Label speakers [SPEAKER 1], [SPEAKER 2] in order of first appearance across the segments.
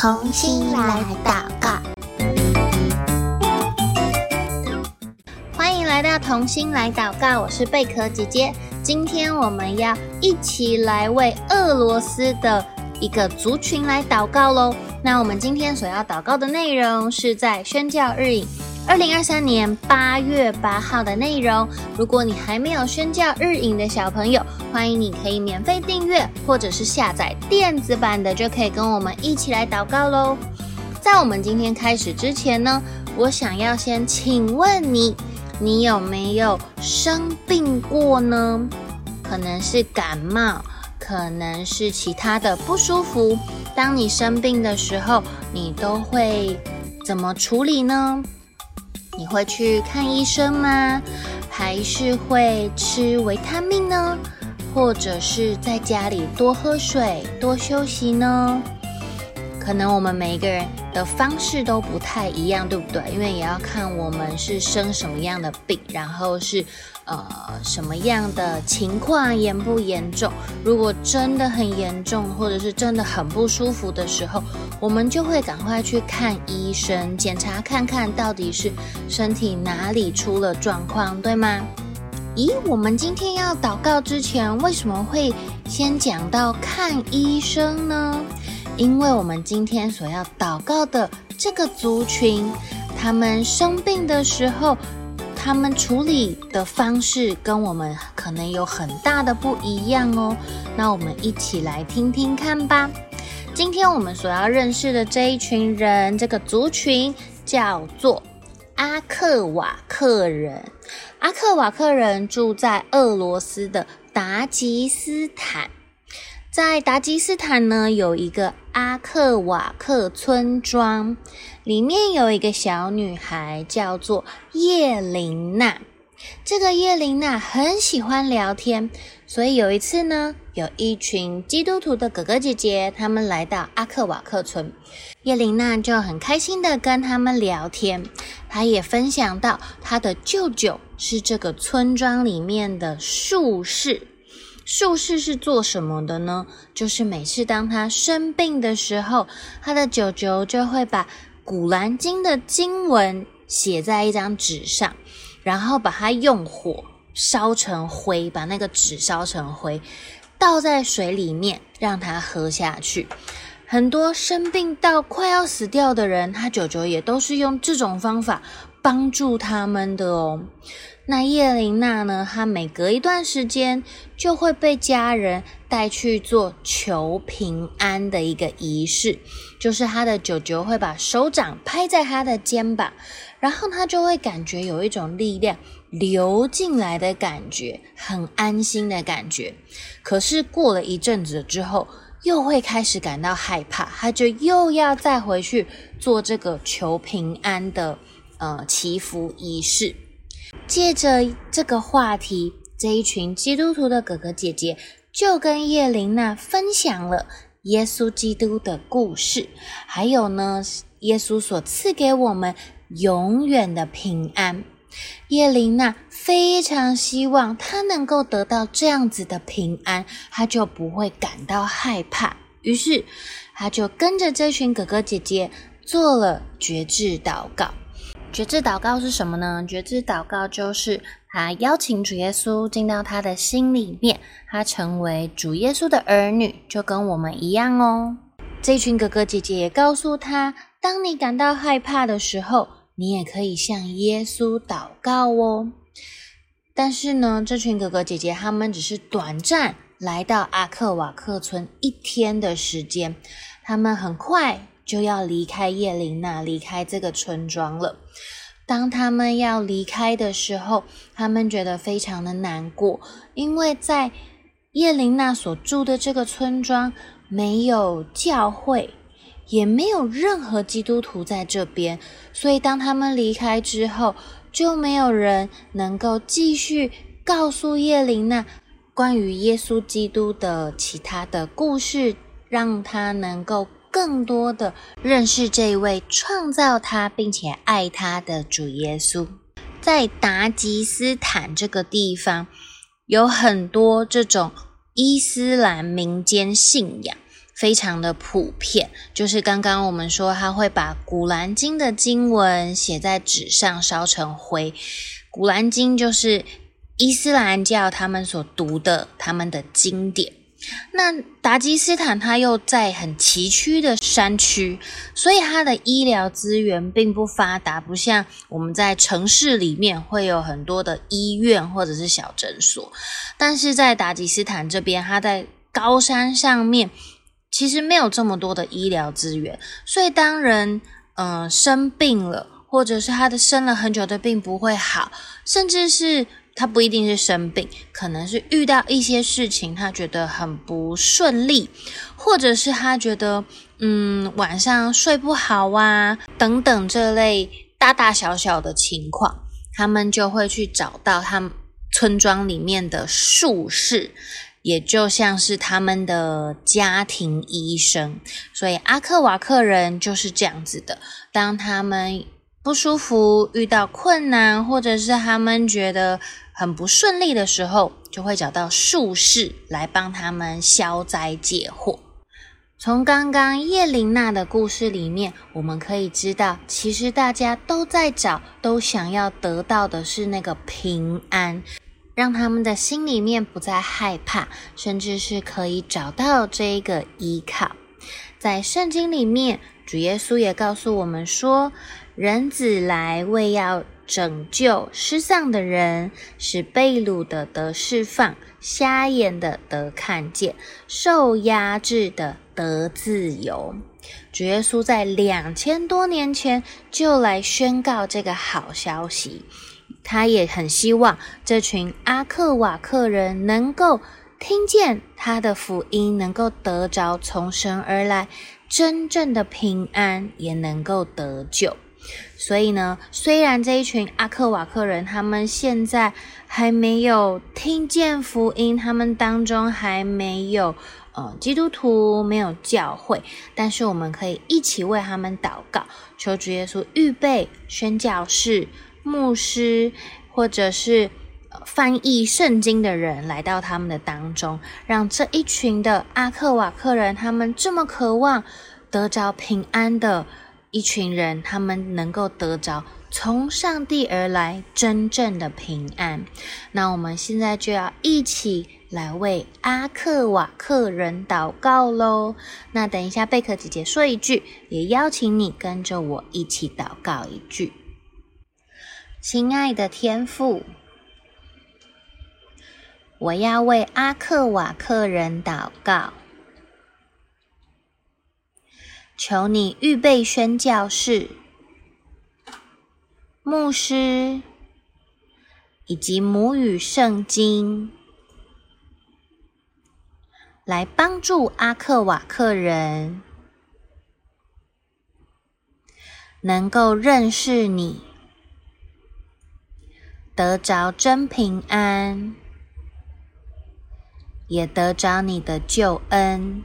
[SPEAKER 1] 同心来祷告，欢迎来到同心来祷告。我是贝壳姐姐，今天我们要一起来为俄罗斯的一个族群来祷告喽。那我们今天所要祷告的内容是在宣教日影。二零二三年八月八号的内容，如果你还没有宣教日影的小朋友，欢迎你可以免费订阅，或者是下载电子版的，就可以跟我们一起来祷告喽。在我们今天开始之前呢，我想要先请问你，你有没有生病过呢？可能是感冒，可能是其他的不舒服。当你生病的时候，你都会怎么处理呢？你会去看医生吗？还是会吃维他命呢？或者是在家里多喝水、多休息呢？可能我们每一个人的方式都不太一样，对不对？因为也要看我们是生什么样的病，然后是呃什么样的情况，严不严重。如果真的很严重，或者是真的很不舒服的时候，我们就会赶快去看医生，检查看看到底是身体哪里出了状况，对吗？咦，我们今天要祷告之前，为什么会先讲到看医生呢？因为我们今天所要祷告的这个族群，他们生病的时候，他们处理的方式跟我们可能有很大的不一样哦。那我们一起来听听看吧。今天我们所要认识的这一群人，这个族群叫做阿克瓦克人。阿克瓦克人住在俄罗斯的达吉斯坦。在达吉斯坦呢，有一个阿克瓦克村庄，里面有一个小女孩，叫做叶琳娜。这个叶琳娜很喜欢聊天，所以有一次呢，有一群基督徒的哥哥姐姐，他们来到阿克瓦克村，叶琳娜就很开心的跟他们聊天。她也分享到，她的舅舅是这个村庄里面的术士。术士是做什么的呢？就是每次当他生病的时候，他的舅舅就会把《古兰经》的经文写在一张纸上，然后把它用火烧成灰，把那个纸烧成灰，倒在水里面让他喝下去。很多生病到快要死掉的人，他舅舅也都是用这种方法帮助他们的哦。那叶琳娜呢？她每隔一段时间就会被家人带去做求平安的一个仪式，就是她的舅舅会把手掌拍在她的肩膀，然后她就会感觉有一种力量流进来的感觉，很安心的感觉。可是过了一阵子之后，又会开始感到害怕，他就又要再回去做这个求平安的呃祈福仪式。借着这个话题，这一群基督徒的哥哥姐姐就跟叶琳娜分享了耶稣基督的故事，还有呢，耶稣所赐给我们永远的平安。叶琳娜非常希望她能够得到这样子的平安，她就不会感到害怕。于是，她就跟着这群哥哥姐姐做了决志祷告。决志祷告是什么呢？决志祷告就是他邀请主耶稣进到他的心里面，他成为主耶稣的儿女，就跟我们一样哦。这群哥哥姐姐也告诉他，当你感到害怕的时候，你也可以向耶稣祷告哦。但是呢，这群哥哥姐姐他们只是短暂来到阿克瓦克村一天的时间，他们很快。就要离开叶琳娜，离开这个村庄了。当他们要离开的时候，他们觉得非常的难过，因为在叶琳娜所住的这个村庄没有教会，也没有任何基督徒在这边，所以当他们离开之后，就没有人能够继续告诉叶琳娜关于耶稣基督的其他的故事，让他能够。更多的认识这一位创造他并且爱他的主耶稣，在达吉斯坦这个地方，有很多这种伊斯兰民间信仰，非常的普遍。就是刚刚我们说，他会把《古兰经》的经文写在纸上烧成灰。《古兰经》就是伊斯兰教他们所读的他们的经典。那达吉斯坦它又在很崎岖的山区，所以它的医疗资源并不发达，不像我们在城市里面会有很多的医院或者是小诊所。但是在达吉斯坦这边，它在高山上面，其实没有这么多的医疗资源，所以当人嗯、生病了，或者是他的生了很久的病不会好，甚至是。他不一定是生病，可能是遇到一些事情，他觉得很不顺利，或者是他觉得嗯晚上睡不好啊等等这类大大小小的情况，他们就会去找到他们村庄里面的术士，也就像是他们的家庭医生。所以阿克瓦克人就是这样子的，当他们不舒服、遇到困难，或者是他们觉得很不顺利的时候，就会找到术士来帮他们消灾解惑。从刚刚叶琳娜的故事里面，我们可以知道，其实大家都在找，都想要得到的是那个平安，让他们的心里面不再害怕，甚至是可以找到这个依靠。在圣经里面，主耶稣也告诉我们说，人子来为要拯救失丧的人，使被掳的得释放，瞎眼的得看见，受压制的得自由。主耶稣在两千多年前就来宣告这个好消息，他也很希望这群阿克瓦克人能够听见他的福音，能够得着从神而来真正的平安，也能够得救。所以呢，虽然这一群阿克瓦克人，他们现在还没有听见福音，他们当中还没有呃基督徒，没有教会，但是我们可以一起为他们祷告，求主耶稣预备宣教士、牧师，或者是翻译圣经的人来到他们的当中，让这一群的阿克瓦克人，他们这么渴望得着平安的。一群人，他们能够得着从上帝而来真正的平安。那我们现在就要一起来为阿克瓦克人祷告喽。那等一下，贝壳姐姐说一句，也邀请你跟着我一起祷告一句：亲爱的天父，我要为阿克瓦克人祷告。求你预备宣教士、牧师以及母语圣经，来帮助阿克瓦克人能够认识你，得着真平安，也得着你的救恩。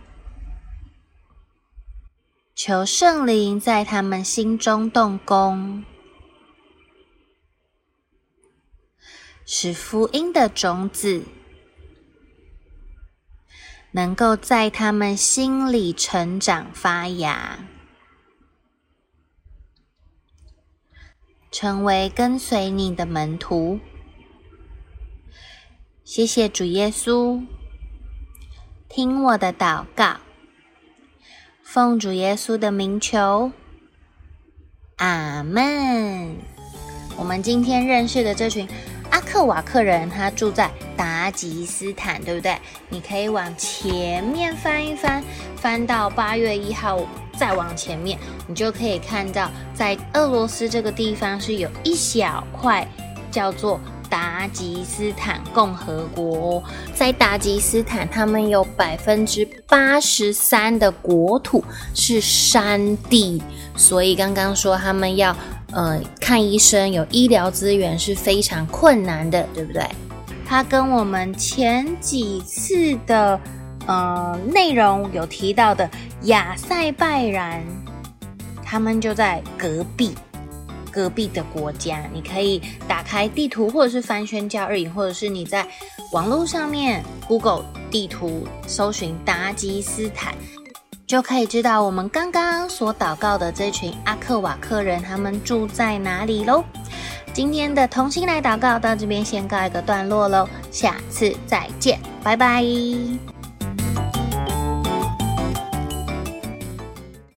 [SPEAKER 1] 求圣灵在他们心中动工，使福音的种子能够在他们心里成长发芽，成为跟随你的门徒。谢谢主耶稣，听我的祷告。奉主耶稣的名求，阿门。我们今天认识的这群阿克瓦克人，他住在达吉斯坦，对不对？你可以往前面翻一翻，翻到八月一号，再往前面，你就可以看到，在俄罗斯这个地方是有一小块叫做。达吉斯坦共和国在达吉斯坦，他们有百分之八十三的国土是山地，所以刚刚说他们要呃看医生，有医疗资源是非常困难的，对不对？他跟我们前几次的呃内容有提到的亚塞拜然，他们就在隔壁。隔壁的国家，你可以打开地图，或者是翻宣教日影，或者是你在网络上面 Google 地图搜寻达吉斯坦，就可以知道我们刚刚所祷告的这群阿克瓦克人他们住在哪里喽。今天的同心来祷告到这边先告一个段落喽，下次再见，拜拜。